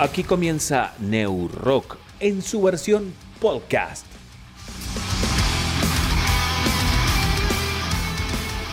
Aquí comienza New Rock en su versión podcast.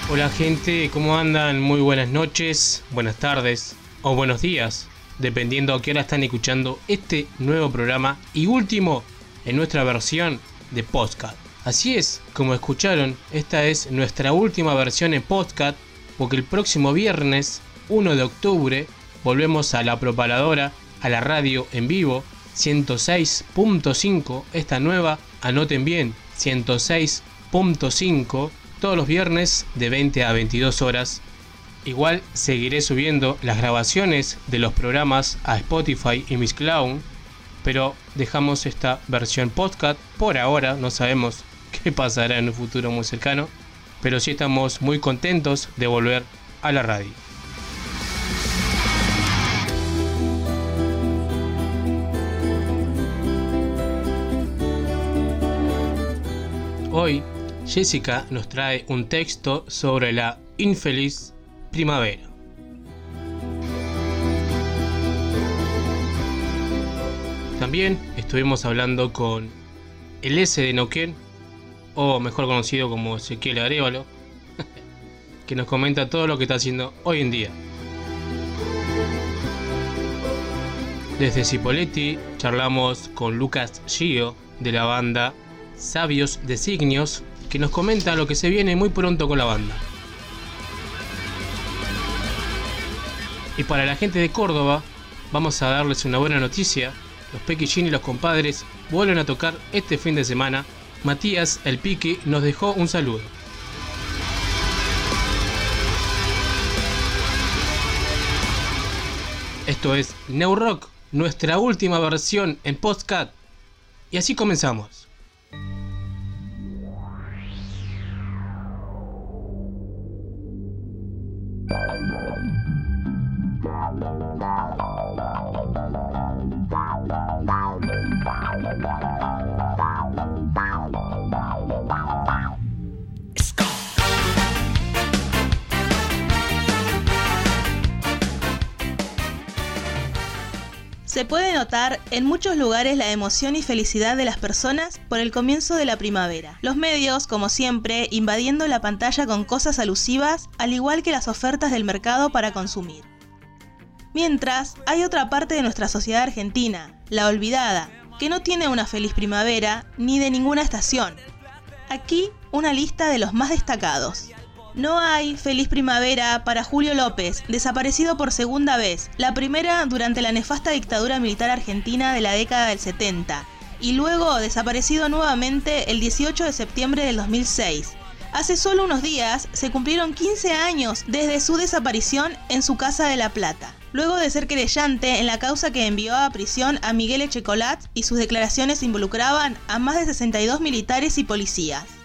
Hola gente, ¿cómo andan? Muy buenas noches, buenas tardes o buenos días, dependiendo a qué hora están escuchando este nuevo programa y último en nuestra versión de podcast. Así es, como escucharon, esta es nuestra última versión en podcast porque el próximo viernes 1 de octubre volvemos a la propaladora a la radio en vivo 106.5, esta nueva, anoten bien, 106.5, todos los viernes de 20 a 22 horas. Igual seguiré subiendo las grabaciones de los programas a Spotify y Miss Clown, pero dejamos esta versión podcast por ahora, no sabemos qué pasará en un futuro muy cercano, pero sí estamos muy contentos de volver a la radio. Hoy, Jessica nos trae un texto sobre la infeliz primavera. También estuvimos hablando con el S de Noquén, o mejor conocido como Ezequiel Arevalo, que nos comenta todo lo que está haciendo hoy en día. Desde Cipoletti charlamos con Lucas Gio de la banda Sabios Designios, que nos comenta lo que se viene muy pronto con la banda. Y para la gente de Córdoba, vamos a darles una buena noticia. Los Pequillín y los compadres vuelven a tocar este fin de semana. Matías, el Piqui, nos dejó un saludo. Esto es New Rock, nuestra última versión en Postcat. Y así comenzamos. Thank you. Se puede notar en muchos lugares la emoción y felicidad de las personas por el comienzo de la primavera. Los medios, como siempre, invadiendo la pantalla con cosas alusivas, al igual que las ofertas del mercado para consumir. Mientras, hay otra parte de nuestra sociedad argentina, la olvidada, que no tiene una feliz primavera ni de ninguna estación. Aquí una lista de los más destacados. No hay feliz primavera para Julio López, desaparecido por segunda vez, la primera durante la nefasta dictadura militar argentina de la década del 70, y luego desaparecido nuevamente el 18 de septiembre del 2006. Hace solo unos días se cumplieron 15 años desde su desaparición en su casa de La Plata, luego de ser querellante en la causa que envió a prisión a Miguel Echecolat y sus declaraciones involucraban a más de 62 militares y policías.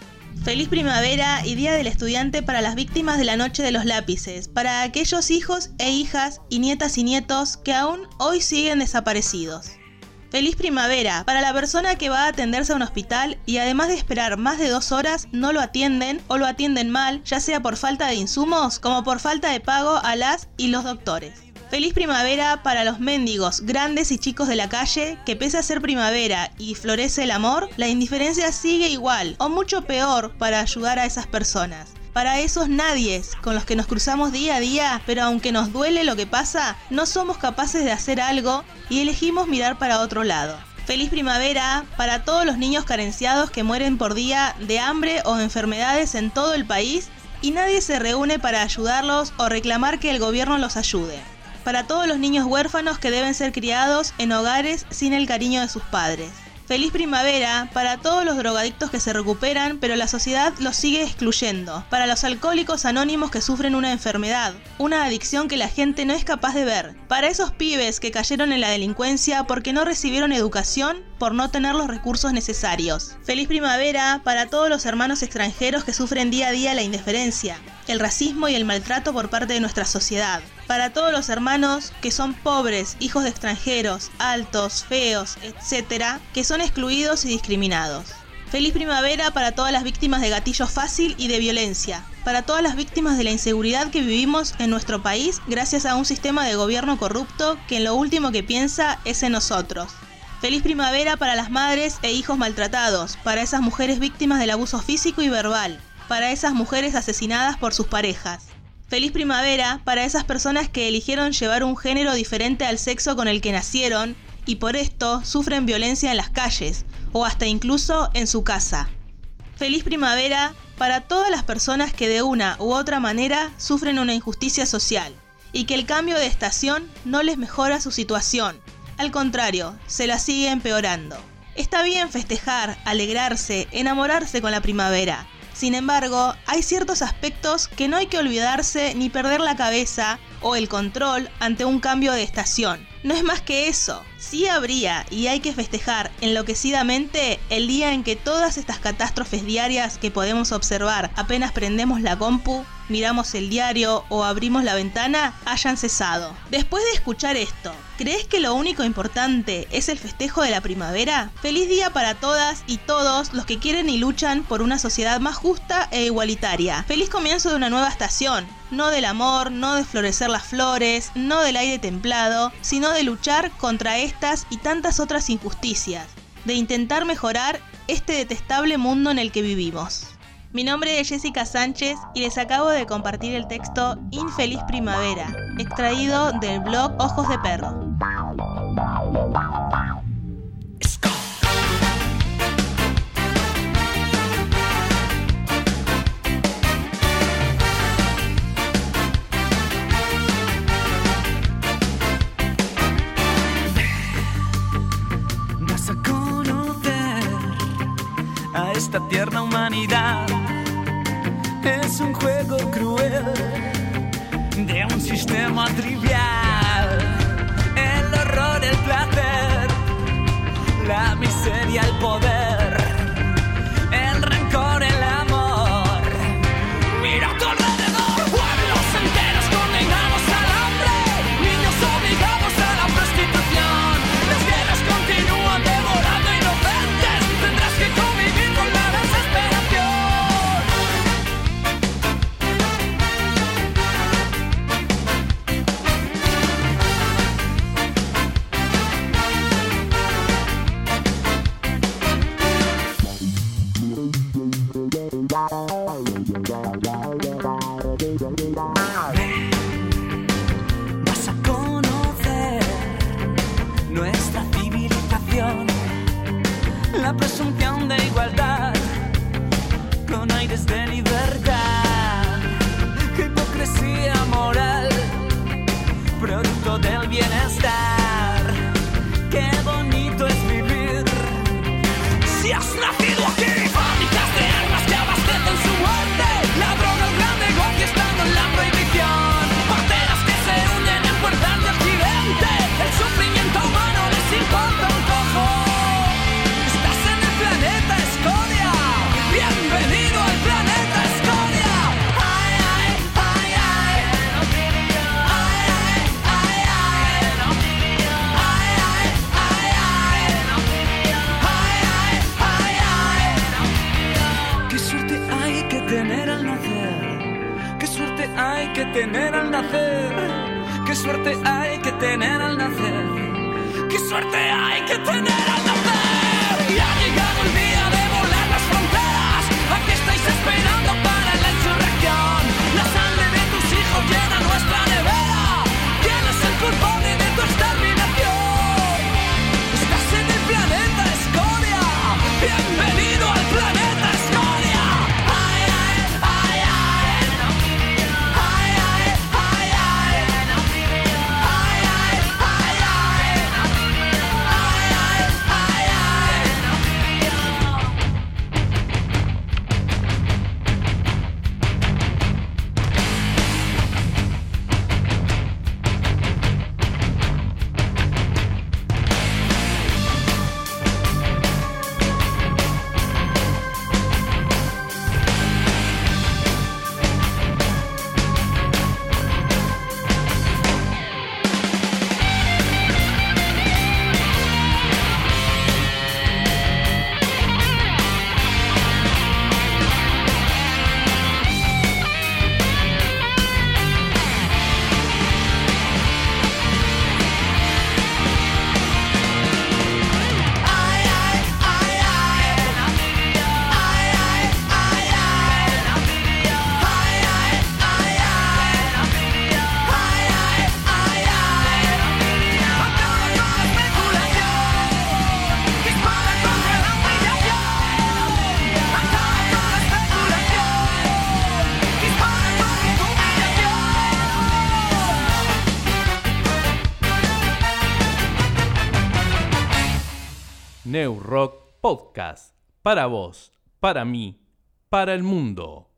Feliz primavera y Día del Estudiante para las víctimas de la Noche de los Lápices, para aquellos hijos e hijas y nietas y nietos que aún hoy siguen desaparecidos. Feliz primavera para la persona que va a atenderse a un hospital y además de esperar más de dos horas no lo atienden o lo atienden mal, ya sea por falta de insumos como por falta de pago a las y los doctores. Feliz primavera para los mendigos, grandes y chicos de la calle, que pese a ser primavera y florece el amor, la indiferencia sigue igual, o mucho peor, para ayudar a esas personas. Para esos nadies con los que nos cruzamos día a día, pero aunque nos duele lo que pasa, no somos capaces de hacer algo y elegimos mirar para otro lado. Feliz primavera para todos los niños carenciados que mueren por día de hambre o enfermedades en todo el país y nadie se reúne para ayudarlos o reclamar que el gobierno los ayude para todos los niños huérfanos que deben ser criados en hogares sin el cariño de sus padres. Feliz primavera para todos los drogadictos que se recuperan, pero la sociedad los sigue excluyendo. Para los alcohólicos anónimos que sufren una enfermedad, una adicción que la gente no es capaz de ver. Para esos pibes que cayeron en la delincuencia porque no recibieron educación, por no tener los recursos necesarios. Feliz primavera para todos los hermanos extranjeros que sufren día a día la indiferencia, el racismo y el maltrato por parte de nuestra sociedad para todos los hermanos que son pobres, hijos de extranjeros, altos, feos, etc., que son excluidos y discriminados. Feliz primavera para todas las víctimas de gatillo fácil y de violencia, para todas las víctimas de la inseguridad que vivimos en nuestro país gracias a un sistema de gobierno corrupto que en lo último que piensa es en nosotros. Feliz primavera para las madres e hijos maltratados, para esas mujeres víctimas del abuso físico y verbal, para esas mujeres asesinadas por sus parejas. Feliz primavera para esas personas que eligieron llevar un género diferente al sexo con el que nacieron y por esto sufren violencia en las calles o hasta incluso en su casa. Feliz primavera para todas las personas que de una u otra manera sufren una injusticia social y que el cambio de estación no les mejora su situación, al contrario, se la sigue empeorando. Está bien festejar, alegrarse, enamorarse con la primavera, sin embargo, hay ciertos aspectos que no hay que olvidarse ni perder la cabeza o el control ante un cambio de estación. No es más que eso. Sí habría y hay que festejar enloquecidamente el día en que todas estas catástrofes diarias que podemos observar apenas prendemos la compu miramos el diario o abrimos la ventana hayan cesado. Después de escuchar esto, ¿crees que lo único importante es el festejo de la primavera? Feliz día para todas y todos los que quieren y luchan por una sociedad más justa e igualitaria. Feliz comienzo de una nueva estación. No del amor, no de florecer las flores, no del aire templado, sino de luchar contra estas y tantas otras injusticias. De intentar mejorar este detestable mundo en el que vivimos. Mi nombre es Jessica Sánchez y les acabo de compartir el texto Infeliz Primavera, extraído del blog Ojos de Perro. A esta tierna humanidad miseria, el poder, tener al nacer. Qué suerte hay que tener al nacer. Qué suerte hay tener al nacer. Qué suerte hay que tener al nacer. Rock Podcast. Para vos, para mí, para el mundo.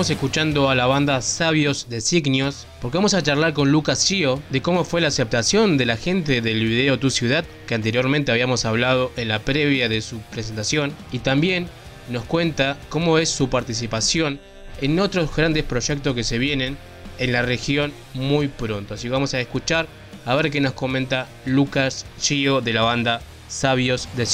Estamos escuchando a la banda Sabios de Signios porque vamos a charlar con Lucas Gio de cómo fue la aceptación de la gente del video Tu Ciudad que anteriormente habíamos hablado en la previa de su presentación y también nos cuenta cómo es su participación en otros grandes proyectos que se vienen en la región muy pronto. Así que vamos a escuchar a ver qué nos comenta Lucas Gio de la banda Sabios de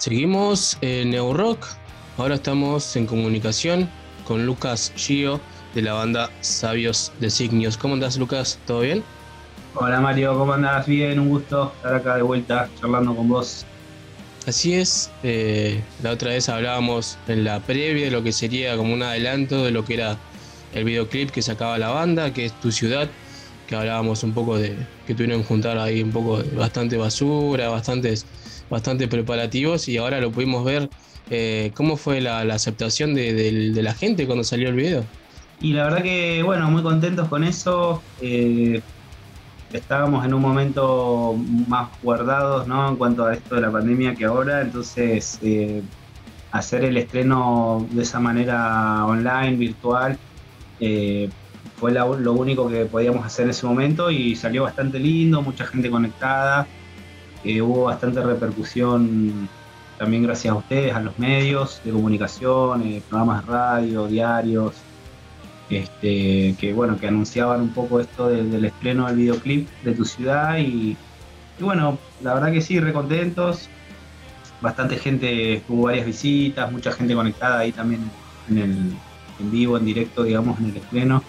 Seguimos en Neo Rock. Ahora estamos en comunicación con Lucas Gio de la banda Sabios de Signios. ¿Cómo andás, Lucas? ¿Todo bien? Hola Mario, ¿cómo andás? Bien, un gusto estar acá de vuelta charlando con vos. Así es, eh, la otra vez hablábamos en la previa de lo que sería como un adelanto de lo que era el videoclip que sacaba la banda, que es Tu Ciudad, que hablábamos un poco de que tuvieron que juntar ahí un poco de bastante basura, bastantes, bastantes preparativos y ahora lo pudimos ver. Eh, ¿Cómo fue la, la aceptación de, de- de la gente cuando salió el video? Y la verdad que, bueno, muy contentos con eso. Eh, estábamos en un momento más guardados, ¿no? En cuanto a esto de la pandemia que ahora, entonces eh, hacer el estreno de esa manera online, virtual, eh, fue lo único que podíamos hacer en ese momento y salió bastante lindo, mucha gente conectada, eh, hubo bastante repercusión también gracias a ustedes, a los medios de comunicación, eh, programas de radio, diarios, este, que bueno, que anunciaban un poco esto del estreno del videoclip de tu ciudad y, bueno, la verdad que sí, recontentos, bastante gente, hubo varias visitas, mucha gente conectada ahí también en vivo, en directo, digamos, en el estreno.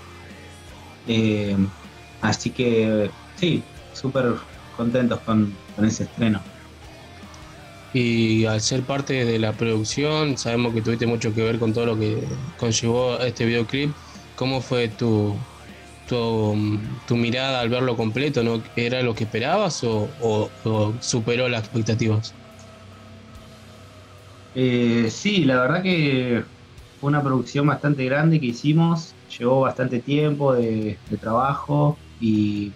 Eh, así que sí, súper contentos con, ese estreno. Y al ser parte de la producción, sabemos que tuviste mucho que ver con todo lo que conllevó este videoclip. ¿Cómo fue tu, tu, mirada al verlo completo? ¿no? ¿Era lo que esperabas o, superó las expectativas? Eh, sí, la verdad que fue una producción bastante grande que hicimos, llevó bastante tiempo de, trabajo y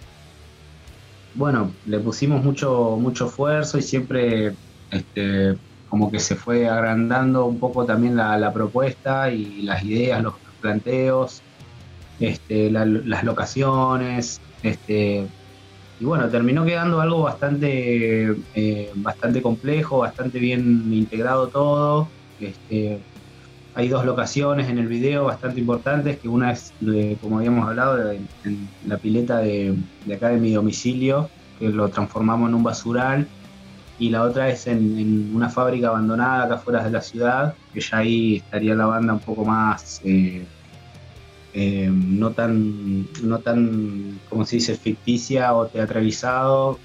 bueno, le pusimos mucho, mucho esfuerzo y siempre este, como que se fue agrandando un poco también la, propuesta y las ideas, los planteos, este, las locaciones, este, y bueno, terminó quedando algo bastante, eh, bastante complejo, bastante bien integrado todo. Este, hay dos locaciones en el video bastante importantes, que una es, como habíamos hablado, en, la pileta de, acá de mi domicilio, que lo transformamos en un basural, y la otra es en, una fábrica abandonada acá afuera de la ciudad, que ya ahí estaría la banda un poco más, eh, eh, no tan, no tan, como se dice, ficticia o teatralizado,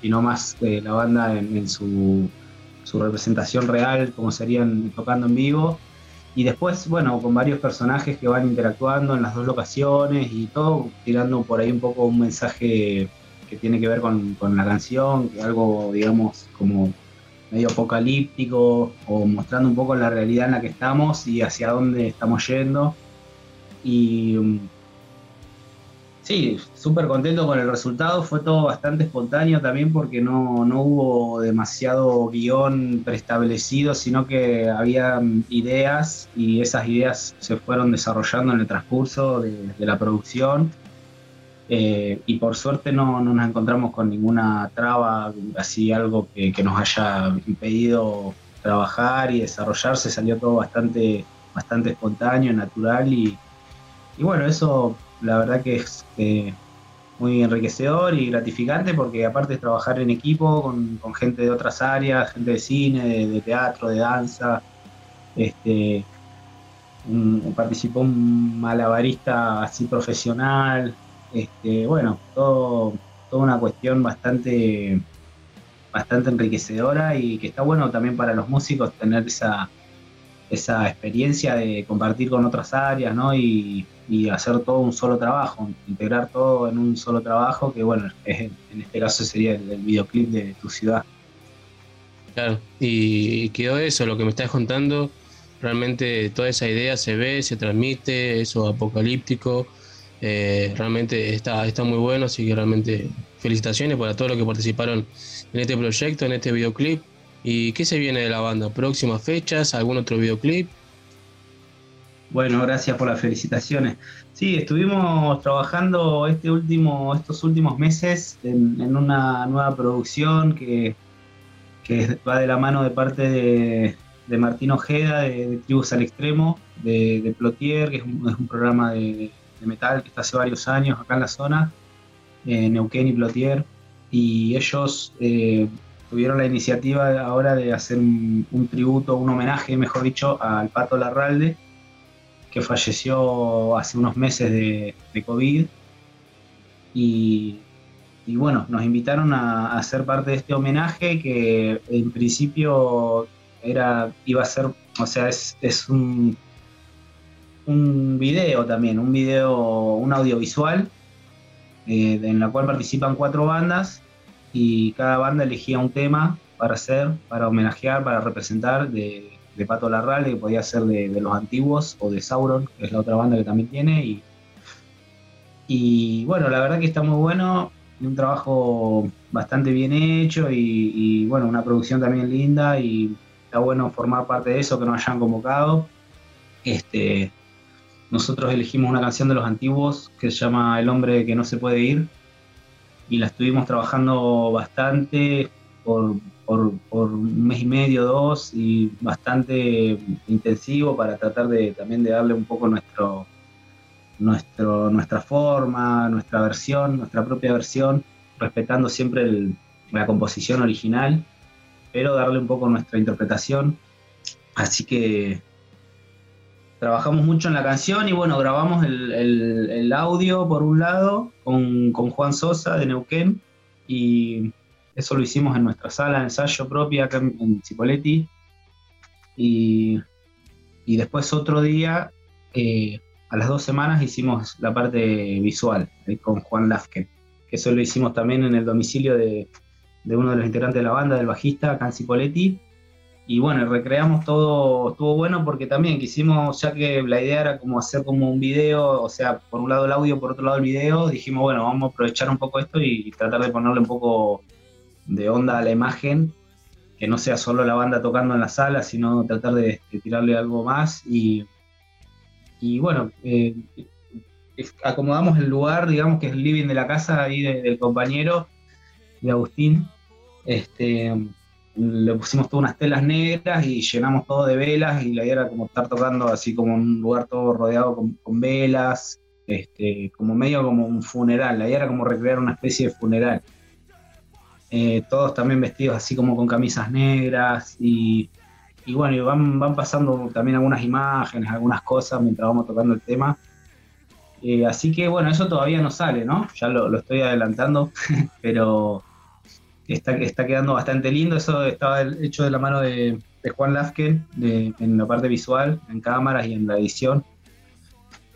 sino más eh, la banda en, su, su representación real, como serían tocando en vivo y después, bueno, con varios personajes que van interactuando en las dos locaciones y todo, tirando por ahí un poco un mensaje que tiene que ver con, la canción, algo, digamos, como medio apocalíptico o mostrando un poco la realidad en la que estamos y hacia dónde estamos yendo. Y Sí, súper contento con el resultado. Fue todo bastante espontáneo también porque no, hubo demasiado guion preestablecido, sino que había ideas y esas ideas se fueron desarrollando en el transcurso de, la producción. Eh, y por suerte no, nos encontramos con ninguna traba, así algo que, nos haya impedido trabajar y desarrollarse. Salió todo bastante, bastante espontáneo, natural y, y bueno, eso la verdad que es eh, muy enriquecedor y gratificante porque aparte de trabajar en equipo con, gente de otras áreas, gente de cine, de, teatro, de danza, este, participó un malabarista así profesional, este, bueno, todo, toda una cuestión bastante, bastante enriquecedora y que está bueno también para los músicos tener esa, esa experiencia de compartir con otras áreas, ¿no? Y, hacer todo un solo trabajo, integrar todo en un solo trabajo, que bueno, en este caso sería el, videoclip de tu ciudad. Claro, y quedó eso, lo que me estás contando, realmente toda esa idea se ve, se transmite, eso apocalíptico, eh, realmente está, está muy bueno, así que realmente felicitaciones para todos los que participaron en este proyecto, en este videoclip. ¿Y qué se viene de la banda? ¿Próximas fechas? ¿Algún otro videoclip? Bueno, gracias por las felicitaciones. Sí, estuvimos trabajando este último, estos últimos meses en, una nueva producción que, va de la mano de parte de, Martín Ojeda, de, Tribus al Extremo, de, Plotier, que es un, programa de, metal que está hace varios años acá en la zona, Neuquén y Plotier. Y ellos eh, tuvieron la iniciativa ahora de hacer un, tributo, un homenaje, mejor dicho, al Pato Larralde que falleció hace unos meses de, COVID. Y, bueno, nos invitaron a, a, ser parte de este homenaje que en principio era, iba a ser, o sea, es, un, un video también, un video, un audiovisual, eh, en la cual participan cuatro bandas y cada banda elegía un tema para hacer, para homenajear, para representar de, de Pato Larralde, que podía ser de, los antiguos, o de Sauron, que es la otra banda que también tiene. Y, y bueno, la verdad que está muy bueno, un trabajo bastante bien hecho y, bueno, una producción también linda y está bueno formar parte de eso, que nos hayan convocado. Este, nosotros elegimos una canción de los antiguos que se llama El hombre que no se puede ir y la estuvimos trabajando bastante por, un mes y medio, dos, y bastante intensivo para tratar de también de darle un poco nuestro, nuestro, nuestra forma, nuestra versión, nuestra propia versión, respetando siempre la composición original, pero darle un poco nuestra interpretación. Así que trabajamos mucho en la canción y bueno, grabamos el, audio por un lado con, Juan Sosa de Neuquén y eso lo hicimos en nuestra sala de ensayo propia acá en, Cipoletti y, después otro día, eh, a las dos semanas hicimos la parte visual eh, con Juan Lafke, que eso lo hicimos también en el domicilio de, de uno de los integrantes de la banda, del bajista, acá en Cipoletti y bueno, recreamos todo, estuvo bueno porque también quisimos, ya que la idea era como hacer como un video, o sea, por un lado el audio, por otro lado el video, dijimos, bueno, vamos a aprovechar un poco esto y, tratar de ponerle un poco de onda a la imagen, que no sea solo la banda tocando en la sala, sino tratar de, tirarle algo más y, y bueno, eh, acomodamos el lugar, digamos que es el living de la casa ahí del compañero, de Agustín, este le pusimos todas unas telas negras y llenamos todo de velas y la idea era como estar tocando así como un lugar todo rodeado con, velas, este, como medio como un funeral, la idea era como recrear una especie de funeral. Eh, todos también vestidos así como con camisas negras y, bueno, van, van pasando también algunas imágenes, algunas cosas mientras vamos tocando el tema. Eh, así que bueno, eso todavía no sale, ¿no? Ya lo, lo estoy adelantando, pero está, está quedando bastante lindo. Eso estaba hecho de la mano de, Juan Lafken en la parte visual, en cámaras y en la edición.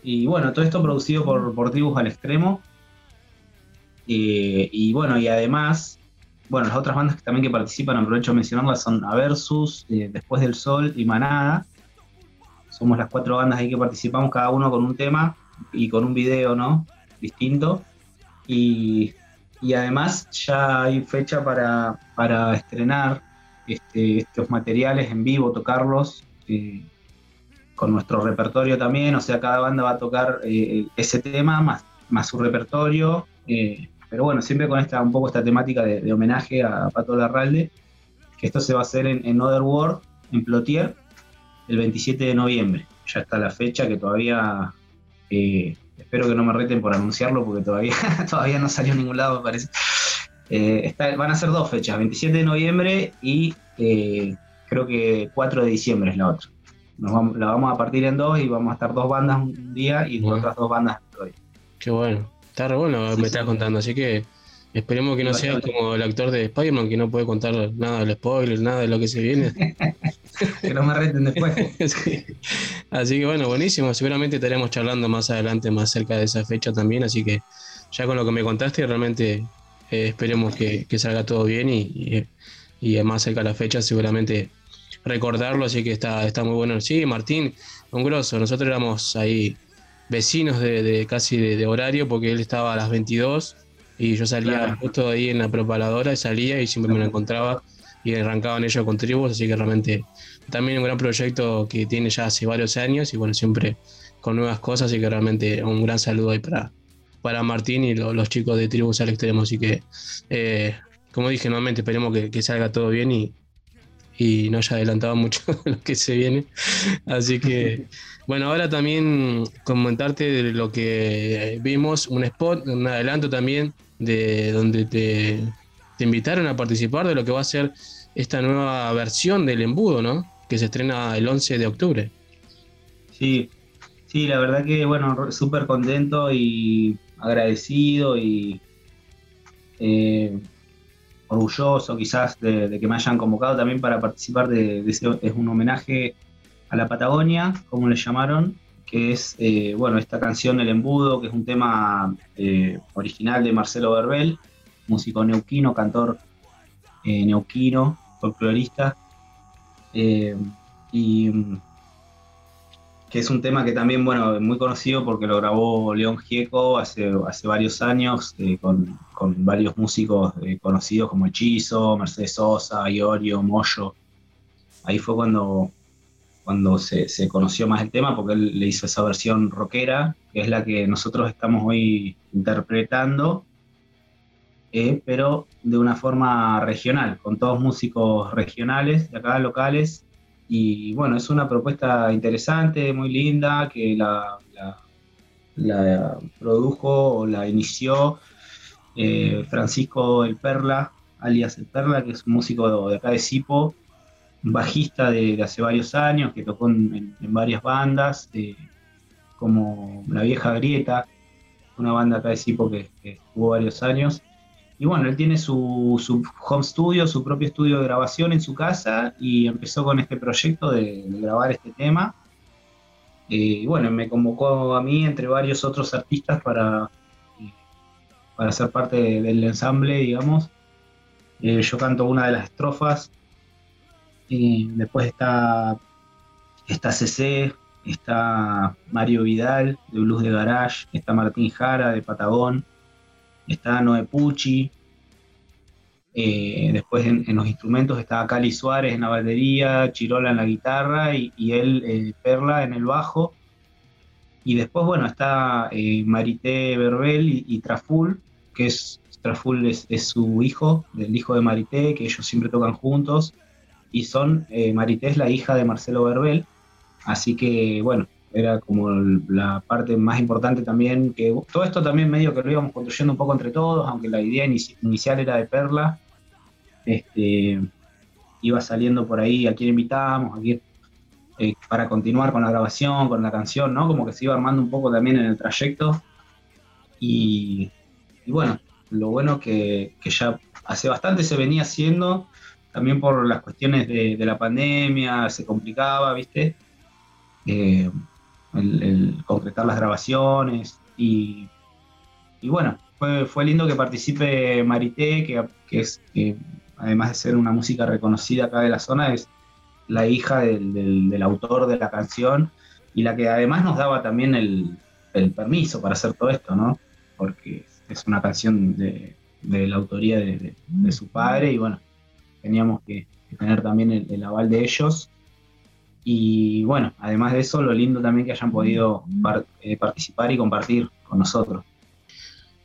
Y bueno, todo esto producido por, por Tribus al Extremo. y bueno, y además, bueno, las otras bandas que también que participan, aprovecho de mencionarlas, son Aversus, eh, Después del Sol y Manada. Somos las cuatro bandas ahí que participamos, cada uno con un tema y con un video, ¿no? Distinto. Y y además ya hay fecha para, estrenar este, estos materiales en vivo, tocarlos eh, con nuestro repertorio también, o sea, cada banda va a tocar eh, ese tema más, más su repertorio, eh, pero bueno, siempre con esta un poco esta temática de, homenaje a Pato Larralde, que esto se va a hacer en, en Other World, en Plotier, el 27 de noviembre. Ya está la fecha que todavía Espero que no me reten por anunciarlo porque todavía, todavía no salió a ningún lado, me parece. Eh, van a ser dos fechas, 27 de noviembre y eh, creo que 4 de diciembre es la otra. la vamos a partir en dos y vamos a estar dos bandas un día y otras dos bandas otro día. Qué bueno. Está re bueno me estás contando, así que esperemos que no seas como el actor de Spider-Man que no puede contar nada del spoiler, nada de lo que se viene. que no me reten después. Así que bueno, buenísimo. Seguramente estaremos charlando más adelante, más cerca de esa fecha también. Así que ya con lo que me contaste, realmente eh, esperemos que, salga todo bien y, y, más cerca de la fecha, seguramente recordarlo. Así que está, está muy bueno. Sí, Martín, un grosso. Nosotros éramos ahí vecinos de, casi de, horario porque él estaba a las 22 y yo salía justo ahí en la propaladora y salía y siempre me lo encontraba y arrancaban ellos con tribus, así que realmente también un gran proyecto que tiene ya hace varios años y bueno, siempre con nuevas cosas, así que realmente un gran saludo ahí para, para Martín y los chicos de Tribus al Extremo, así que eh, como dije nuevamente, esperemos que, salga todo bien y, y no haya adelantado mucho lo que se viene. Así que, bueno, ahora también comentarte de lo que vimos, un spot, un adelanto también de donde te, invitaron a participar de lo que va a ser esta nueva versión del embudo, ¿no? Que se estrena el 11 de octubre. Sí, sí, la verdad que, bueno, súper contento y agradecido y eh, orgulloso quizás de, que me hayan convocado también para participar de, ese, es un homenaje a la Patagonia, como le llamaron, que es, eh, bueno, esta canción El Embudo, que es un tema eh, original de Marcelo Berbel, músico neuquino, cantor neuquino, folclorista, eh, y que es un tema que también, bueno, muy conocido porque lo grabó León Gieco hace, hace varios años eh, con, varios músicos eh, conocidos como Hechizo, Mercedes Sosa, Iorio, Moyo. Ahí fue cuando cuando se, se, conoció más el tema, porque él le hizo esa versión rockera, que es la que nosotros estamos hoy interpretando, eh, pero de una forma regional, con todos músicos regionales, de acá locales. Y bueno, es una propuesta interesante, muy linda, que la, produjo o la inició eh, Francisco El Perla, alias El Perla, que es un músico de acá de Sipo, bajista de, hace varios años, que tocó en, varias bandas, eh, como La Vieja Grieta, una banda acá de Sipo que, que jugó varios años. Y bueno, él tiene su, su, home studio, su propio estudio de grabación en su casa y empezó con este proyecto de, grabar este tema. Eh, y bueno, me convocó a mí, entre varios otros artistas, para, eh, para ser parte del ensamble, digamos. yo canto una de las estrofas y después está, está CC, está Mario Vidal de Blues de Garage, está Martín Jara de Patagón, está Noé Pucci. Eh, después en, los instrumentos está Cali Suárez en la batería, Chirola en la guitarra y, él, eh, Perla, en el bajo. Y después, bueno, está eh, Marité Berbel y, Traful, que es Traful es, su hijo, del hijo de Marité, que ellos siempre tocan juntos y son, eh, la hija de Marcelo Verbel, así que bueno, era como la parte más importante también, que todo esto también medio que lo íbamos construyendo un poco entre todos, aunque la idea inicial era de Perla, este, iba saliendo por ahí a quién invitamos, a eh, para continuar con la grabación, con la canción, ¿no? Como que se iba armando un poco también en el trayecto. Y, bueno, lo bueno que, que ya hace bastante se venía haciendo también por las cuestiones de, la pandemia, se complicaba, ¿viste? Eh, el, concretar las grabaciones y, bueno, fue, lindo que participe Marité, que, es, además de ser una música reconocida acá de la zona, es la hija del, autor de la canción y la que además nos daba también el, permiso para hacer todo esto, ¿no? Porque es una canción de, la autoría de, su padre y bueno, teníamos que, tener también el, aval de ellos. Y bueno, además de eso, lo lindo también que hayan podido eh, participar y compartir con nosotros.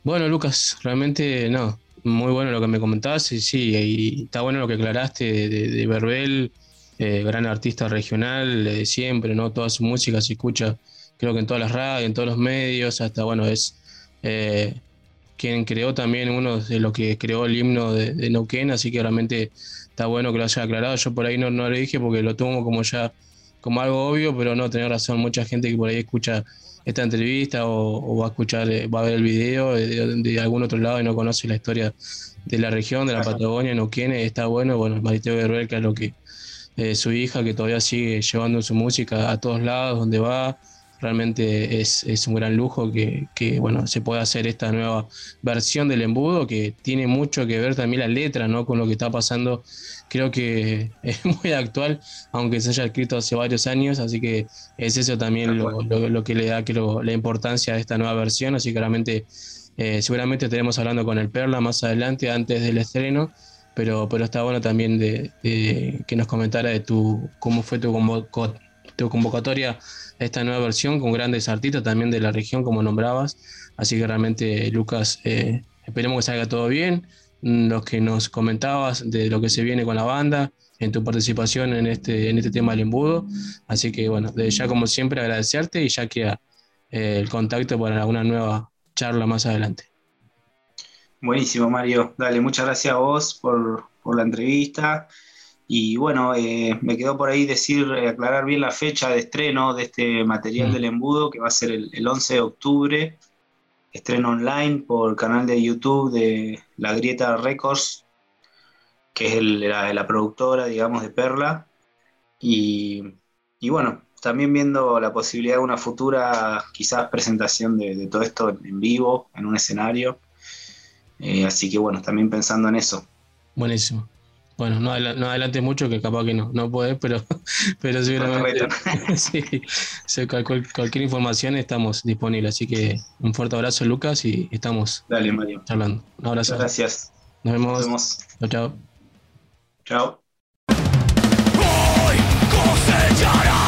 Bueno, Lucas, realmente no, muy bueno lo que me comentabas y sí, y está bueno lo que aclaraste de, de, Verbel, eh, gran artista regional de siempre, ¿no? Toda su música se escucha, creo que en todas las radios, en todos los medios, hasta bueno, es eh, quien creó también uno de los que creó el himno de, de así que realmente está bueno que lo haya aclarado. Yo por ahí no, no le dije porque lo tomo como ya como algo obvio, pero no, tener razón, mucha gente que por ahí escucha esta entrevista o, va a escuchar, eh, va a ver el video de, algún otro lado y no conoce la historia de la región, de la Patagonia, Neuquén, está bueno, bueno, Mariteo Guerrero, que es lo que eh, su hija que todavía sigue llevando su música a todos lados donde va, Realmente es, un gran lujo que, bueno, se pueda hacer esta nueva versión del embudo que tiene mucho que ver también la letra ¿no? con lo que está pasando. Creo que es muy actual, aunque se haya escrito hace varios años, así que es eso también lo, que le da creo, la importancia a esta nueva versión. Así que realmente, eh, seguramente estaremos hablando con el Perla más adelante, antes del estreno pero, pero está bueno también de, que nos comentara de tu cómo fue tu, tu convocatoria esta nueva versión con grandes artistas también de la región, como nombrabas. Así que realmente, Lucas, eh, esperemos que salga todo bien. Mm, Los que nos comentabas de lo que se viene con la banda, en tu participación en este, en este tema del embudo. Así que, bueno, desde ya, como siempre, agradecerte y ya queda eh, el contacto para alguna nueva charla más adelante. Buenísimo, Mario. Dale, muchas gracias a vos por, por la entrevista. Y bueno, eh, me quedó por ahí decir, eh, aclarar bien la fecha de estreno de este material mm. del embudo, que va a ser el, 11 de octubre, estreno online por el canal de YouTube de La Grieta Records, que es la, productora, digamos, de Perla. Y, bueno, también viendo la posibilidad de una futura, quizás, presentación de, todo esto en vivo, en un escenario. Eh, así que bueno, también pensando en eso. Buenísimo. Bueno, no, no adelantes mucho que capaz que no, no podés, pero, pero seguramente sí, cualquier, información estamos disponibles. Así que un fuerte abrazo, Lucas, y estamos Dale, Mario. charlando. Un abrazo. gracias. Nos vemos. Nos vemos. Chao, chao. Chao.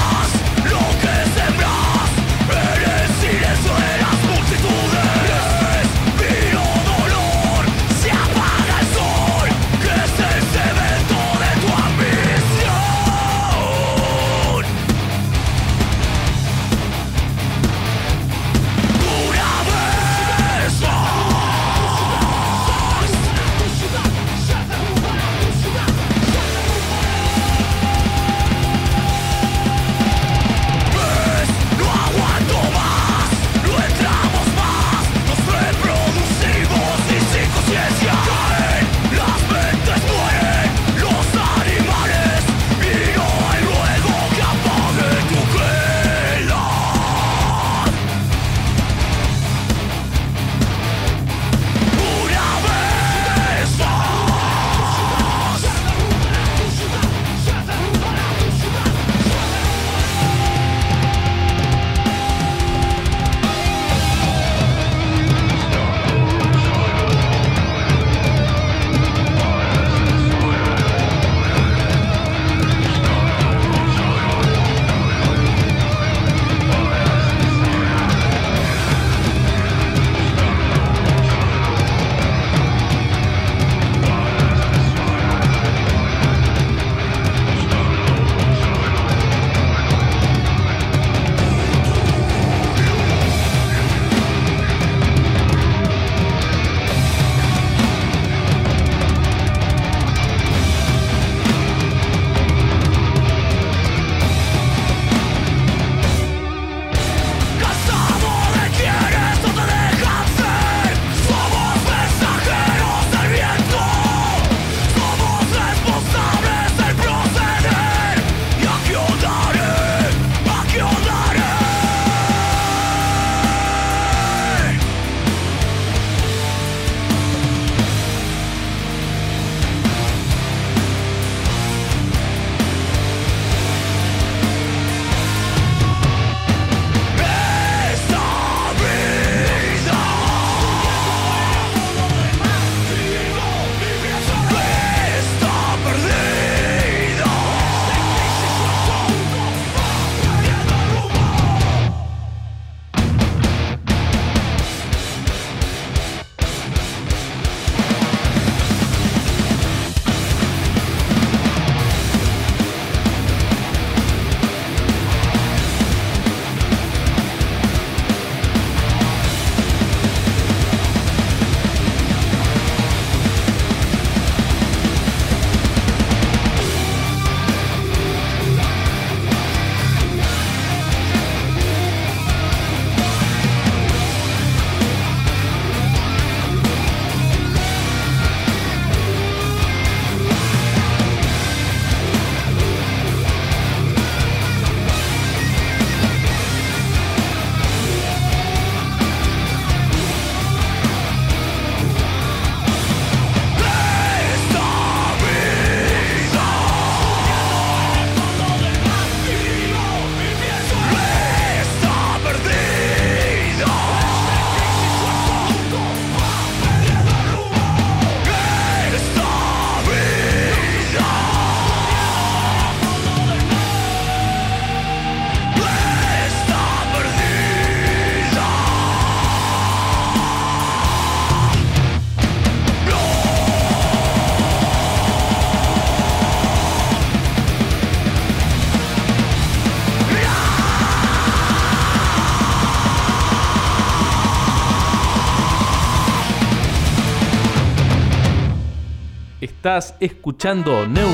Estás escuchando New.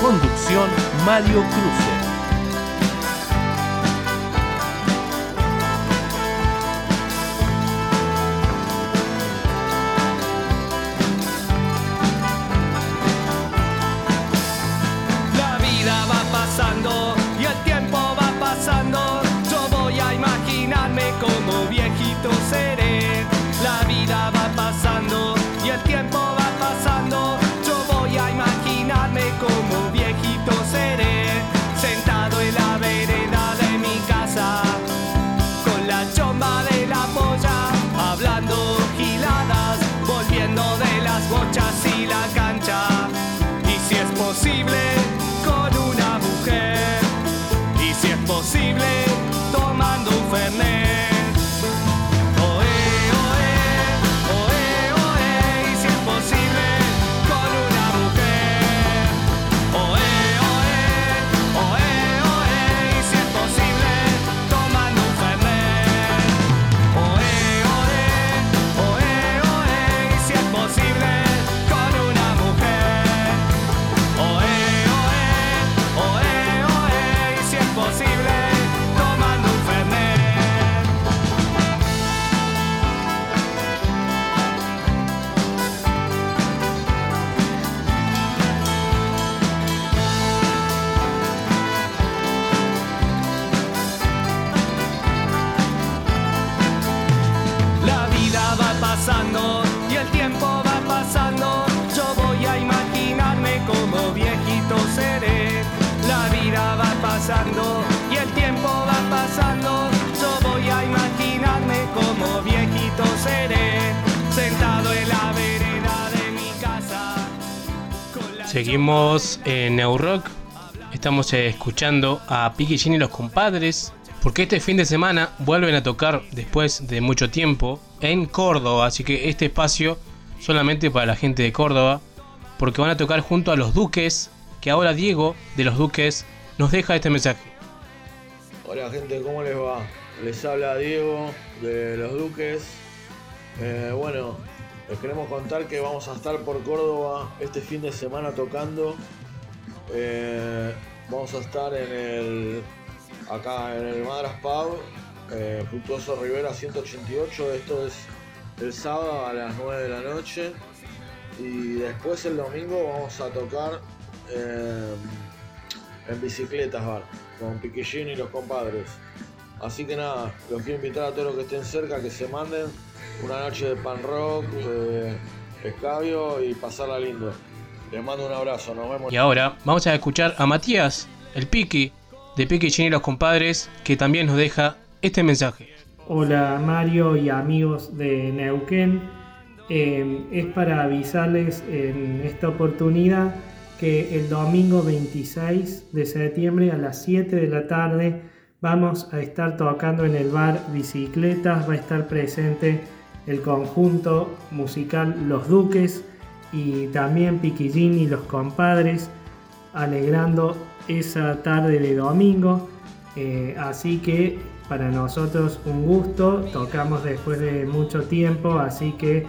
Conducción Mario Cruce. De las bochas y la cancha. Y si es posible, con una mujer. Y si es posible, tomando un fernet. Seguimos en New Rock. Estamos escuchando a Piqui Jean y los compadres. Porque este fin de semana vuelven a tocar después de mucho tiempo en Córdoba. Así que este espacio solamente para la gente de Córdoba. Porque van a tocar junto a los Duques. Que ahora Diego de los Duques nos deja este mensaje. Hola gente, ¿cómo les va? Les habla Diego de Los Duques. Eh, bueno, les queremos contar que vamos a estar por Córdoba este fin de semana tocando. Eh, vamos a estar en el acá en el Madras Pub, eh, Fructuoso Rivera 188. Esto es el sábado a las 9 de la noche. Y después el domingo vamos a tocar eh, en bicicletas bar con Piquillín y los compadres. Así que nada, los quiero invitar a todos los que estén cerca que se manden una noche de pan rock, de escabio y pasarla lindo. Les mando un abrazo, nos vemos. Y ahora vamos a escuchar a Matías, el Piqui, de Piqui Jean y los compadres, que también nos deja este mensaje. Hola Mario y amigos de Neuquén. Eh, es para avisarles en esta oportunidad que el domingo 26 de septiembre a las 7 de la tarde vamos a estar tocando en el bar Bicicletas. Va a estar presente el conjunto musical Los Duques y también Piquillín y los compadres alegrando esa tarde de domingo. Eh, así que para nosotros un gusto, tocamos después de mucho tiempo, así que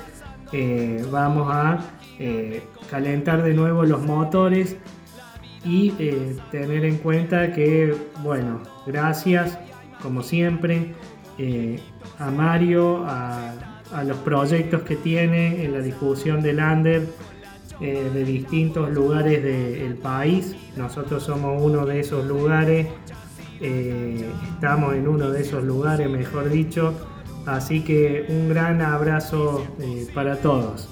eh, vamos a eh, calentar de nuevo los motores y tener en cuenta que, bueno, gracias como siempre a Mario, a, a los proyectos que tiene en la difusión del Under eh, de distintos lugares del país. Nosotros somos uno de esos lugares, eh, estamos en uno de esos lugares, mejor dicho. Así que un gran abrazo eh, para todos.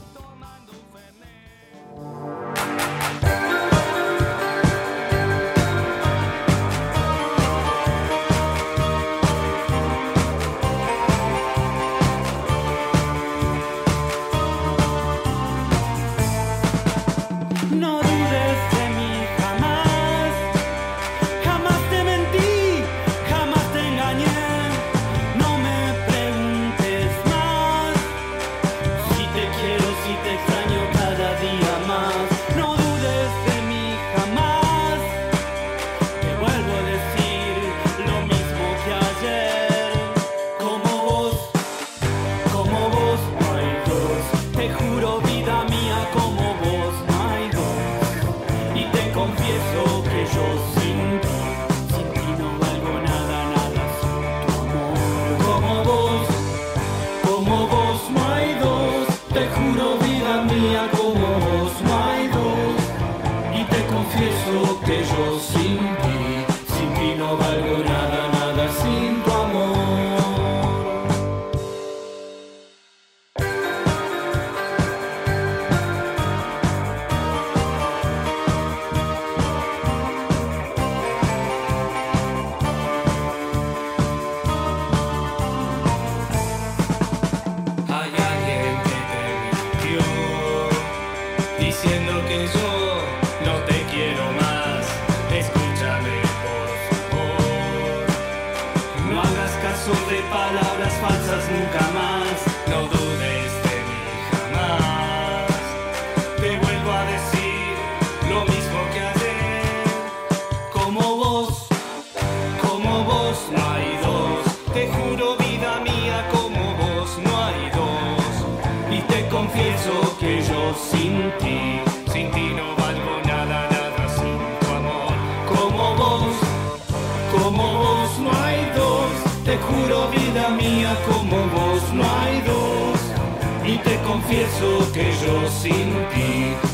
que yo sentí.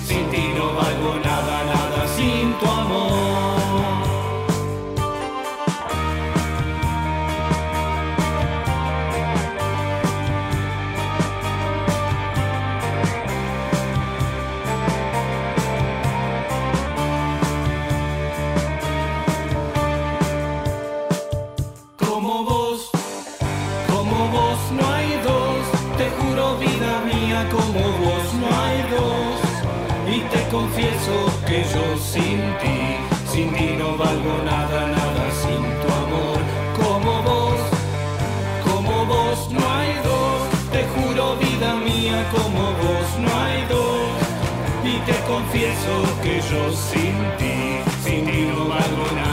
valgo nada, nada sin tu amor. Como vos, como vos no hay dos, te juro vida mía, como vos no hay dos. Y te confieso que yo sin ti, sin ti no valgo nada.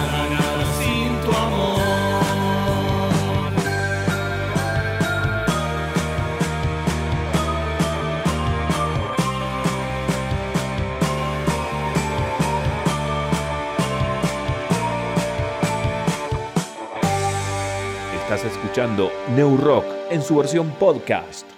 escuchando New Rock en su versión podcast.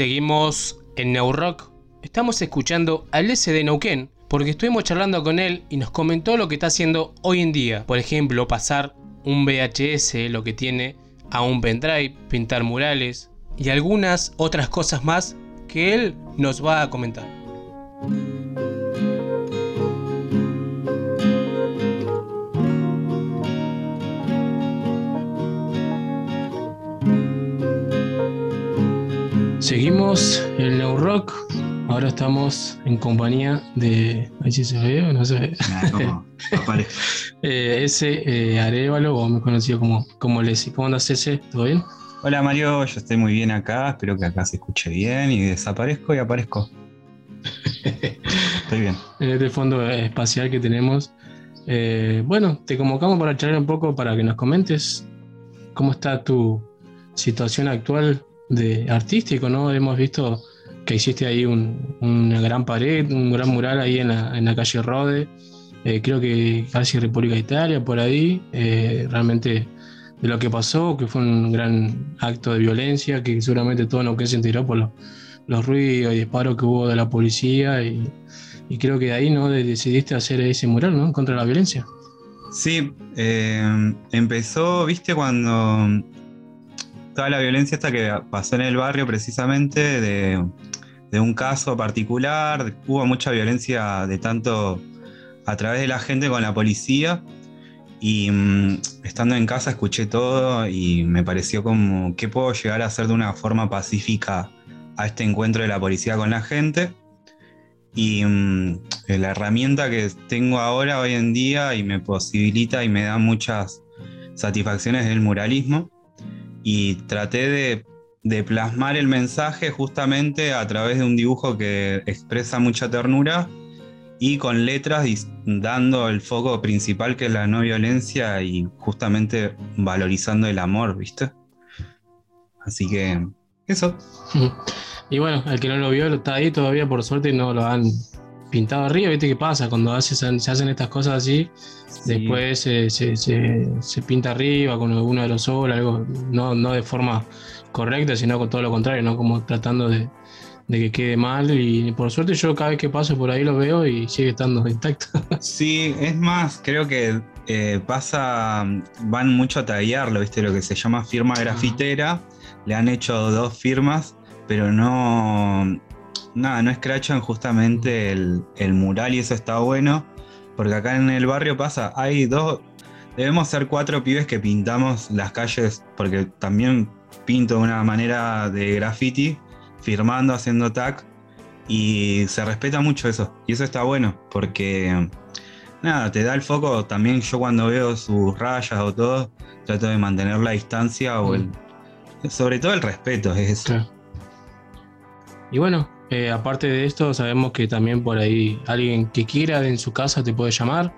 Seguimos en Neurock. Estamos escuchando al S de Neuquén porque estuvimos charlando con él y nos comentó lo que está haciendo hoy en día. Por ejemplo, pasar un VHS, lo que tiene, a un pendrive, pintar murales y algunas otras cosas más que él nos va a comentar. Seguimos el New Rock. Ahora estamos en compañía de. Ahí sí se ve o no se ve. Eh, ese eh, Arevalo, o me conocido como, como Leslie. ¿Cómo andas, ese? ¿Todo bien? Hola Mario, yo estoy muy bien acá, espero que acá se escuche bien y desaparezco y aparezco. Estoy bien. En este fondo espacial que tenemos. Eh, bueno, te convocamos para charlar un poco para que nos comentes cómo está tu situación actual de artístico, ¿no? Hemos visto que hiciste ahí un- una gran pared, un gran mural ahí en la, en la calle Rode, eh, creo que casi República de Italia, por ahí, eh, realmente de lo que pasó, que fue un gran acto de violencia, que seguramente todo lo que se enteró por los, los ruidos y disparos que hubo de la policía, y, y creo que de ahí, ¿no? De- decidiste hacer ese mural, ¿no? Contra la violencia. Sí, eh, empezó, viste, cuando toda la violencia esta que pasó en el barrio precisamente de, de un caso particular, hubo mucha violencia de tanto a través de la gente con la policía y mm, estando en casa escuché todo y me pareció como qué puedo llegar a hacer de una forma pacífica a este encuentro de la policía con la gente. Y mm, la herramienta que tengo ahora, hoy en día, y me posibilita y me da muchas satisfacciones es el muralismo. Y traté de, de plasmar el mensaje justamente a través de un dibujo que expresa mucha ternura y con letras dando el foco principal que es la no violencia y justamente valorizando el amor, ¿viste? Así que eso. Y bueno, el que no lo vio está ahí todavía, por suerte no lo han pintado arriba. ¿Viste qué pasa? Cuando se hacen estas cosas así, después se, se- se- se pinta arriba con alguno de los solos, algo, no, no de forma correcta, sino con todo lo contrario, ¿no? Como tratando de, de que quede mal. Y por suerte yo cada vez que paso por ahí lo veo y sigue estando intacto. Sí, es más, creo que eh, pasa, van mucho a tallarlo, ¿viste? Lo que se llama firma grafitera. Le han hecho dos firmas, pero no, nada, no escrachan justamente el, el mural y eso está bueno. Porque acá en el barrio pasa, hay dos, debemos ser cuatro pibes que pintamos las calles, porque también pinto de una manera de graffiti, firmando, haciendo tag, y se respeta mucho eso. Y eso está bueno, porque nada, te da el foco. También yo cuando veo sus rayas o todo, trato de mantener la distancia o el. Sobre todo el respeto, es eso. Y bueno, eh, aparte de esto, sabemos que también por ahí alguien que quiera en su casa te puede llamar.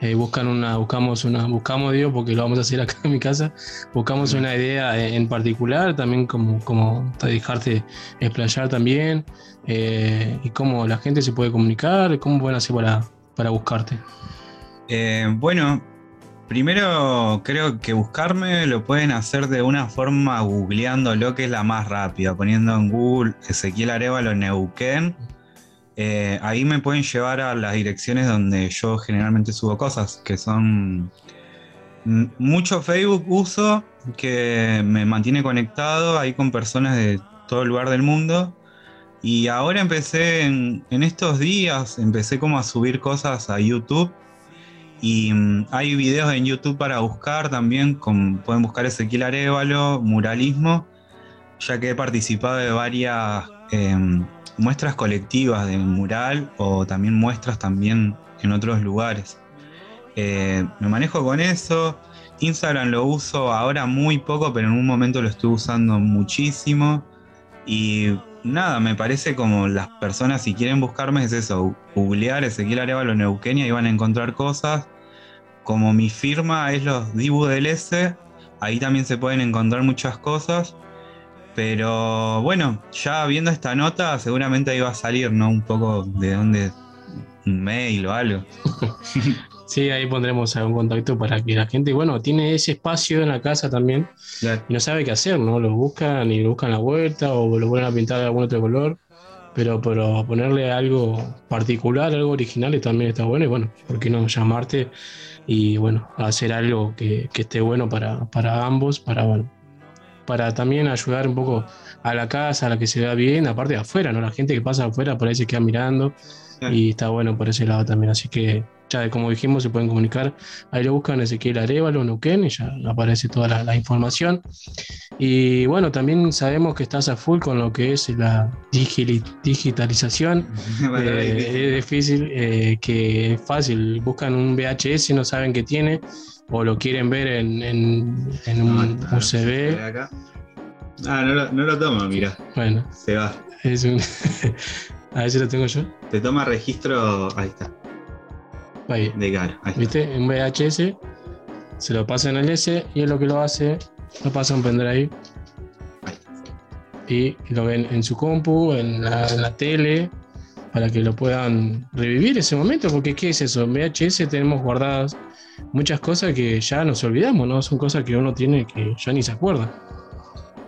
Eh, buscan una, buscamos una, buscamos digo, porque lo vamos a hacer acá en mi casa. Buscamos una idea en en particular, también como, como dejarte explayar también, eh, y cómo la gente se puede comunicar, cómo pueden hacer para, para buscarte. Eh, bueno, primero creo que buscarme lo pueden hacer de una forma googleando lo que es la más rápida, poniendo en Google Ezequiel Arevalo Neuquén. Eh, ahí me pueden llevar a las direcciones donde yo generalmente subo cosas, que son mucho Facebook uso, que me mantiene conectado ahí con personas de todo lugar del mundo. Y ahora empecé en, en estos días, empecé como a subir cosas a YouTube. Y mm, hay videos en YouTube para buscar también, pueden buscar Ezequiel Arevalo, muralismo, ya que he participado de varias em, muestras colectivas de mural o también muestras también en otros lugares. Eh, me manejo con eso. Instagram lo uso ahora muy poco, pero en un momento lo estuve usando muchísimo. Y nada, me parece como las personas, si quieren buscarme, es eso: googlear Ezequiel Arevalo Neuquenia y van a encontrar cosas. Como mi firma es los Dibu del S, ahí también se pueden encontrar muchas cosas. Pero bueno, ya viendo esta nota, seguramente ahí va a salir, ¿no? Un poco de dónde. Un mail o algo. Sí, ahí pondremos algún contacto para que la gente, bueno, tiene ese espacio en la casa también y no sabe qué hacer, ¿no? Lo buscan y lo buscan la vuelta o lo vuelven a pintar de algún otro color, pero, pero ponerle algo particular, algo original también está bueno y bueno, ¿por qué no llamarte y bueno, hacer algo que, que esté bueno para, para ambos, para bueno, para también ayudar un poco a la casa, a la que se vea bien, aparte de afuera, ¿no? La gente que pasa afuera por ahí se queda mirando y está bueno por ese lado también. Así que ya como dijimos, se pueden comunicar. Ahí lo buscan Ezequiel Arevalo, Nuquén, y ya aparece toda la, la información. Y bueno, también sabemos que estás a full con lo que es la digitalización. Bueno, Eh, es difícil, eh, que es fácil. Buscan un VHS, no saben qué tiene, o lo quieren ver en, en- en un Ah, USB. Ah, no lo, no lo toma, mira. Bueno, Se va. es un. a ver si lo tengo yo. Te toma registro. Ahí está. Ahí. ¿Viste? En VHS se lo pasa en el S y es lo que lo hace, lo pasa un pendrive y lo ven en su compu, en la, en la tele, para que lo puedan revivir ese momento, porque ¿qué es eso? En VHS tenemos guardadas muchas cosas que ya nos olvidamos, ¿no? Son cosas que uno tiene que ya ni se acuerda.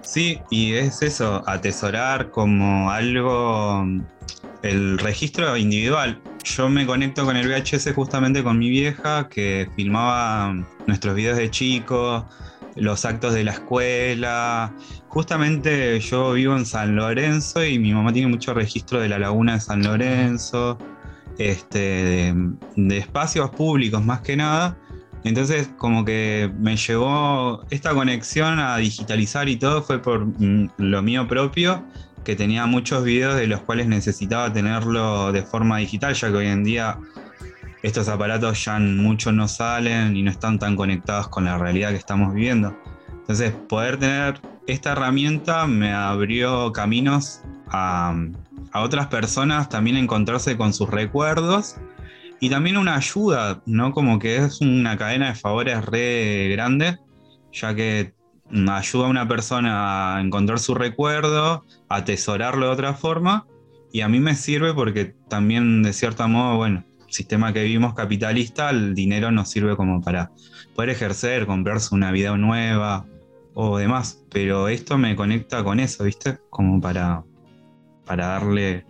Sí, y es eso, atesorar como algo, el registro individual. Yo me conecto con el VHS justamente con mi vieja que filmaba nuestros videos de chicos, los actos de la escuela. Justamente yo vivo en San Lorenzo y mi mamá tiene mucho registro de la laguna de San Lorenzo, este, de, de espacios públicos más que nada. Entonces, como que me llegó esta conexión a digitalizar y todo fue por mm, lo mío propio, que tenía muchos videos de los cuales necesitaba tenerlo de forma digital, ya que hoy en día estos aparatos ya muchos no salen y no están tan conectados con la realidad que estamos viviendo. Entonces, poder tener esta herramienta me abrió caminos a, a otras personas también encontrarse con sus recuerdos y también una ayuda, ¿no? Como que es una cadena de favores re grande, ya que ayuda a una persona a encontrar su recuerdo, a atesorarlo de otra forma, y a mí me sirve porque también de cierto modo, bueno, sistema que vivimos capitalista, el dinero nos sirve como para poder ejercer, comprarse una vida nueva o demás, pero esto me conecta con eso, ¿viste? Como para, para darle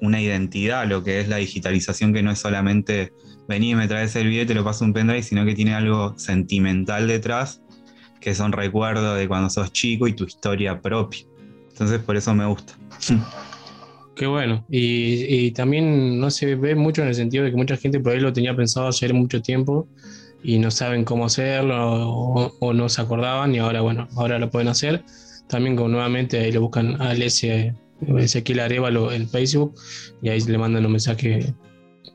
una identidad a lo que es la digitalización, que no es solamente vení, me traes el video y te lo paso un pendrive, sino que tiene algo sentimental detrás, que son recuerdos de cuando sos chico y tu historia propia. Entonces por eso me gusta. Qué bueno. Y, y también no se ve mucho en el sentido de que mucha gente por ahí lo tenía pensado hacer mucho tiempo y no saben cómo hacerlo o, no se acordaban y ahora, bueno, ahora lo pueden hacer. También como nuevamente ahí le buscan al S, Ezequiel Arevalo en Facebook y ahí le mandan un mensaje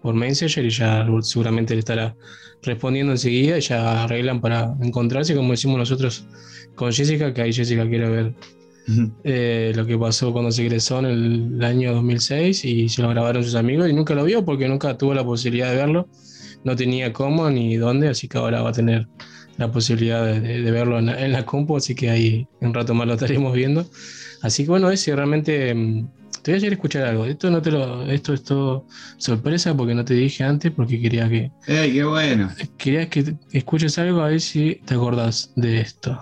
por Messenger y ya seguramente le estará respondiendo enseguida y ya arreglan para encontrarse, como decimos nosotros con Jessica, que ahí Jessica quiere ver eh, lo que pasó cuando se egresó en el, el año 2006 y se lo grabaron sus amigos y nunca lo vio porque nunca tuvo la posibilidad de verlo, no tenía cómo ni dónde, así que ahora va a tener la posibilidad de, de- de verlo en, la- en la compu, así que ahí en un rato más lo estaremos viendo. Así que bueno, ese realmente mm, te voy a hacer escuchar algo. Esto no te lo, esto es todo sorpresa porque no te dije antes porque quería que ¡Ey, qué bueno! quería que escuches algo a ver si te acordás de esto.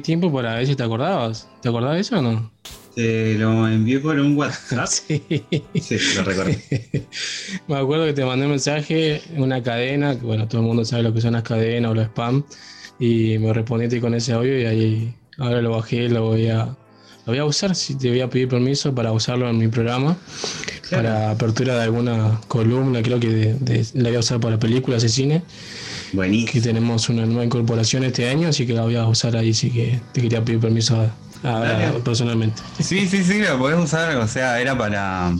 Tiempo para ver si te acordabas. ¿Te acordabas de eso o no? Te lo envié por un WhatsApp. sí. Sí, lo recuerdo. Me acuerdo que te mandé un mensaje, una cadena, que bueno, todo el mundo sabe lo que son las cadenas o los spam, y me respondiste con ese audio y ahí ahora lo bajé, lo voy a, lo voy a usar, si te voy a pedir permiso para usarlo en mi programa, para apertura de alguna columna, creo que de- de- la voy a usar para películas y cine. Buenísimo. Que tenemos una nueva incorporación este año, así que la voy a usar ahí, sí que te quería pedir permiso a- a- personalmente. Sí, sí, sí, lo podés usar, o sea, era para,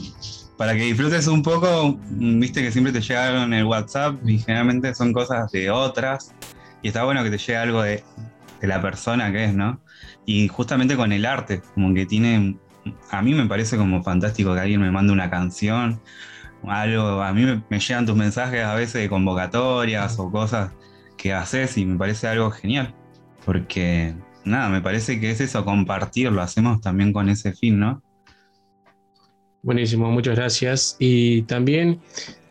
para que disfrutes un poco, viste que siempre te llegaron el WhatsApp y generalmente son cosas de otras, y está bueno que te llegue algo de, de la persona que es, ¿no? Y justamente con el arte, como que tiene, a mí me parece como fantástico que alguien me mande una canción, algo, a mí me, me llegan tus mensajes a veces de convocatorias o cosas que haces y me parece algo genial, porque nada, me parece que es eso, compartir, lo hacemos también con ese fin, ¿no? Buenísimo, muchas gracias. Y también,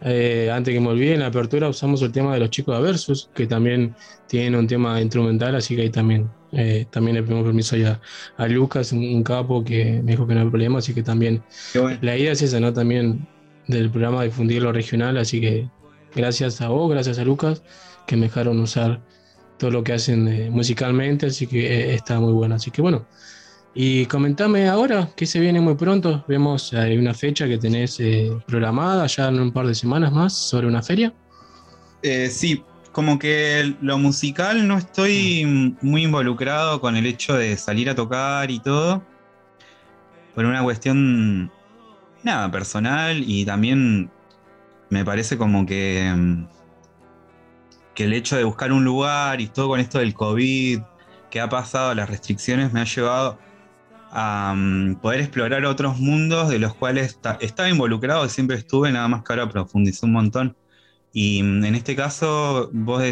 eh, antes que me olvide, en la apertura usamos el tema de los chicos de Versus, que también tienen un tema instrumental, así que ahí también, eh, también le pedimos permiso ya a Lucas, un, un capo que me dijo que no hay problema, así que también la idea es esa, ¿no? También del programa difundir lo regional, así que gracias a vos, gracias a Lucas, que me dejaron usar todo lo que hacen eh, musicalmente, así que eh, está muy bueno. Así que bueno, y comentame ahora que se viene muy pronto. Vemos hay una fecha que tenés eh, programada ya en un par de semanas más sobre una feria. Eh, sí, como que lo musical no estoy muy involucrado con el hecho de salir a tocar y todo. Por una cuestión, nada, personal y también me parece como que, mm, que el hecho de buscar un lugar y todo con esto del COVID que ha pasado, las restricciones me ha llevado a mm, poder explorar otros mundos de los cuales ta- estaba involucrado, siempre estuve, nada más que ahora profundicé un montón. Y mm, en este caso, vos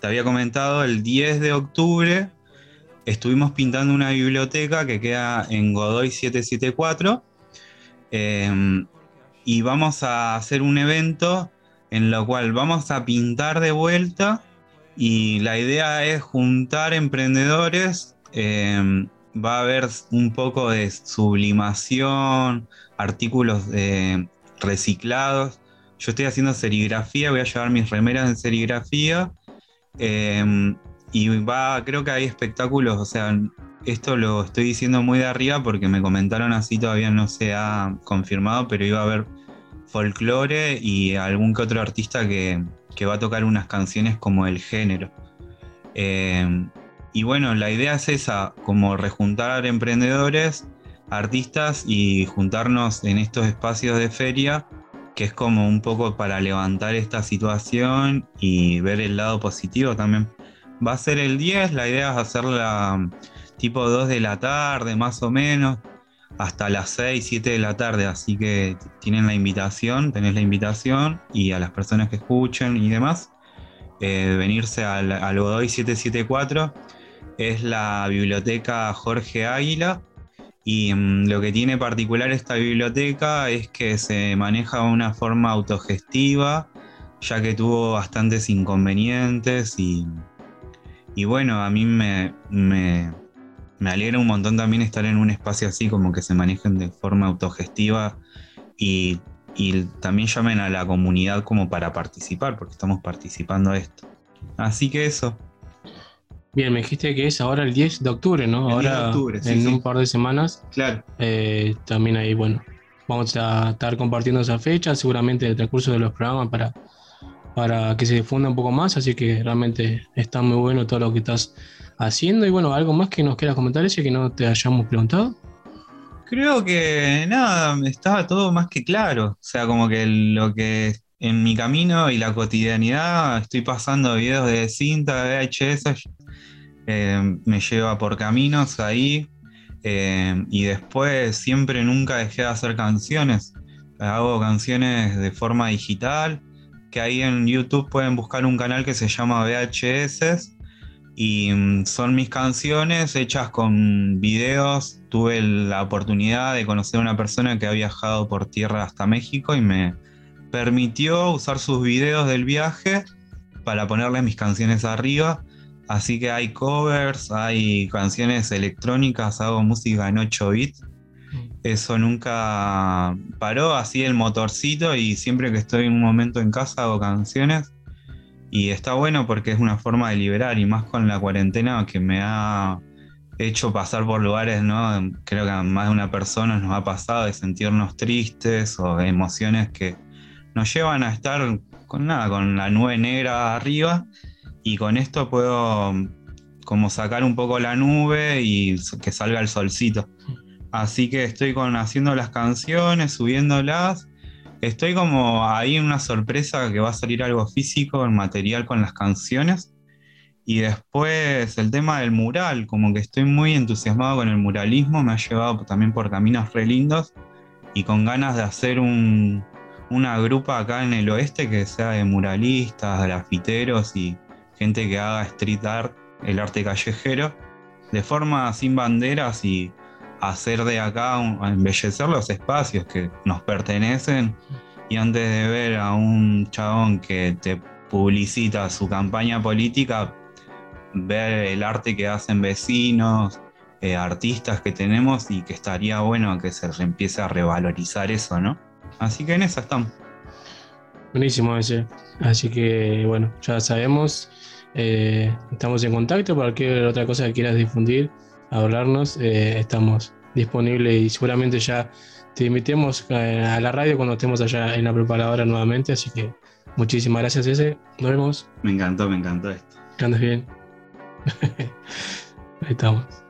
te había comentado, el 10 de octubre estuvimos pintando una biblioteca que queda en Godoy 774. Em, y vamos a hacer un evento en lo cual vamos a pintar de vuelta. Y la idea es juntar emprendedores. em, va a haber un poco de sublimación, artículos eh, reciclados. Yo estoy haciendo serigrafía, voy a llevar mis remeras en serigrafía. eh, y va, creo que hay espectáculos, o sea, esto lo estoy diciendo muy de arriba porque me comentaron así, todavía no se ha confirmado, pero iba a haber folclore y algún que otro artista que, que va a tocar unas canciones como el género. Eh, y bueno, la idea es esa, como rejuntar emprendedores, artistas y juntarnos en estos espacios de feria, que es como un poco para levantar esta situación y ver el lado positivo también. Va a ser el 10, la idea es hacerla tipo 2 de la tarde más o menos, hasta las 6, 7 de la tarde, así que tienen la invitación, tenés la invitación y a las personas que escuchen y demás, eh, venirse al, al Godoy 774, es la biblioteca Jorge Águila. Y mm, lo que tiene particular esta biblioteca es que se maneja de una forma autogestiva, ya que tuvo bastantes inconvenientes y, y bueno, a mí me, me, me alegra un montón también estar en un espacio así, como que se manejen de forma autogestiva y, y también llamen a la comunidad como para participar, porque estamos participando de esto. Así que eso. Bien, me dijiste que es ahora el 10 de octubre, ¿no? El 10 de ahora octubre, sí, en sí. un par de semanas. Claro. Eh, también ahí, bueno, vamos a estar compartiendo esa fecha, seguramente en el transcurso de los programas para, para que se difunda un poco más, así que realmente está muy bueno todo lo que estás haciendo. Y bueno, algo más que nos quieras comentar, ese que no te hayamos preguntado. Creo que nada, estaba todo más que claro. O sea, como que lo que en mi camino y la cotidianidad estoy pasando videos de cinta, de VHS, eh, me lleva por caminos ahí. eh, y después siempre nunca dejé de hacer canciones. Hago canciones de forma digital, que ahí en YouTube pueden buscar un canal que se llama VHS y mm, son mis canciones hechas con videos. Tuve la oportunidad de conocer a una persona que ha viajado por tierra hasta México y me permitió usar sus videos del viaje para ponerle mis canciones arriba. Así que hay covers, hay canciones electrónicas, hago música en 8 bits. Eso nunca paró, así el motorcito y siempre que estoy en un momento en casa hago canciones. Y está bueno porque es una forma de liberar y más con la cuarentena que me ha hecho pasar por lugares, ¿no? Creo que más de una persona nos ha pasado de sentirnos tristes o emociones que nos llevan a estar con nada, con la nube negra arriba y con esto puedo como sacar un poco la nube y que salga el solcito. Así que estoy con haciendo las canciones, subiéndolas. Estoy como ahí en una sorpresa que va a salir algo físico, en material con las canciones. Y después el tema del mural, como que estoy muy entusiasmado con el muralismo, me ha llevado también por caminos re lindos y con ganas de hacer un, una grupa acá en el oeste que sea de muralistas, grafiteros y gente que haga street art, el arte callejero, de forma sin banderas y hacer de acá, embellecer los espacios que nos pertenecen. Y antes de ver a un chabón que te publicita su campaña política, ver el arte que hacen vecinos, eh, artistas que tenemos y que estaría bueno que se empiece a revalorizar eso, ¿no? Así que en esa estamos. Buenísimo ese. Así que bueno, ya sabemos. eh, estamos en contacto. para Cualquier otra cosa que quieras difundir, hablarnos, eh, estamos disponibles y seguramente ya te invitemos eh, a la radio cuando estemos allá en la preparadora nuevamente. Así que muchísimas gracias, ese. Nos vemos. Me encantó, me encantó esto. Que andes bien. Ahí estamos.